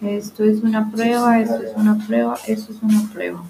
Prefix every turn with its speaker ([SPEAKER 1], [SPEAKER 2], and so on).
[SPEAKER 1] Esto es una prueba, esto es una prueba, esto es una prueba.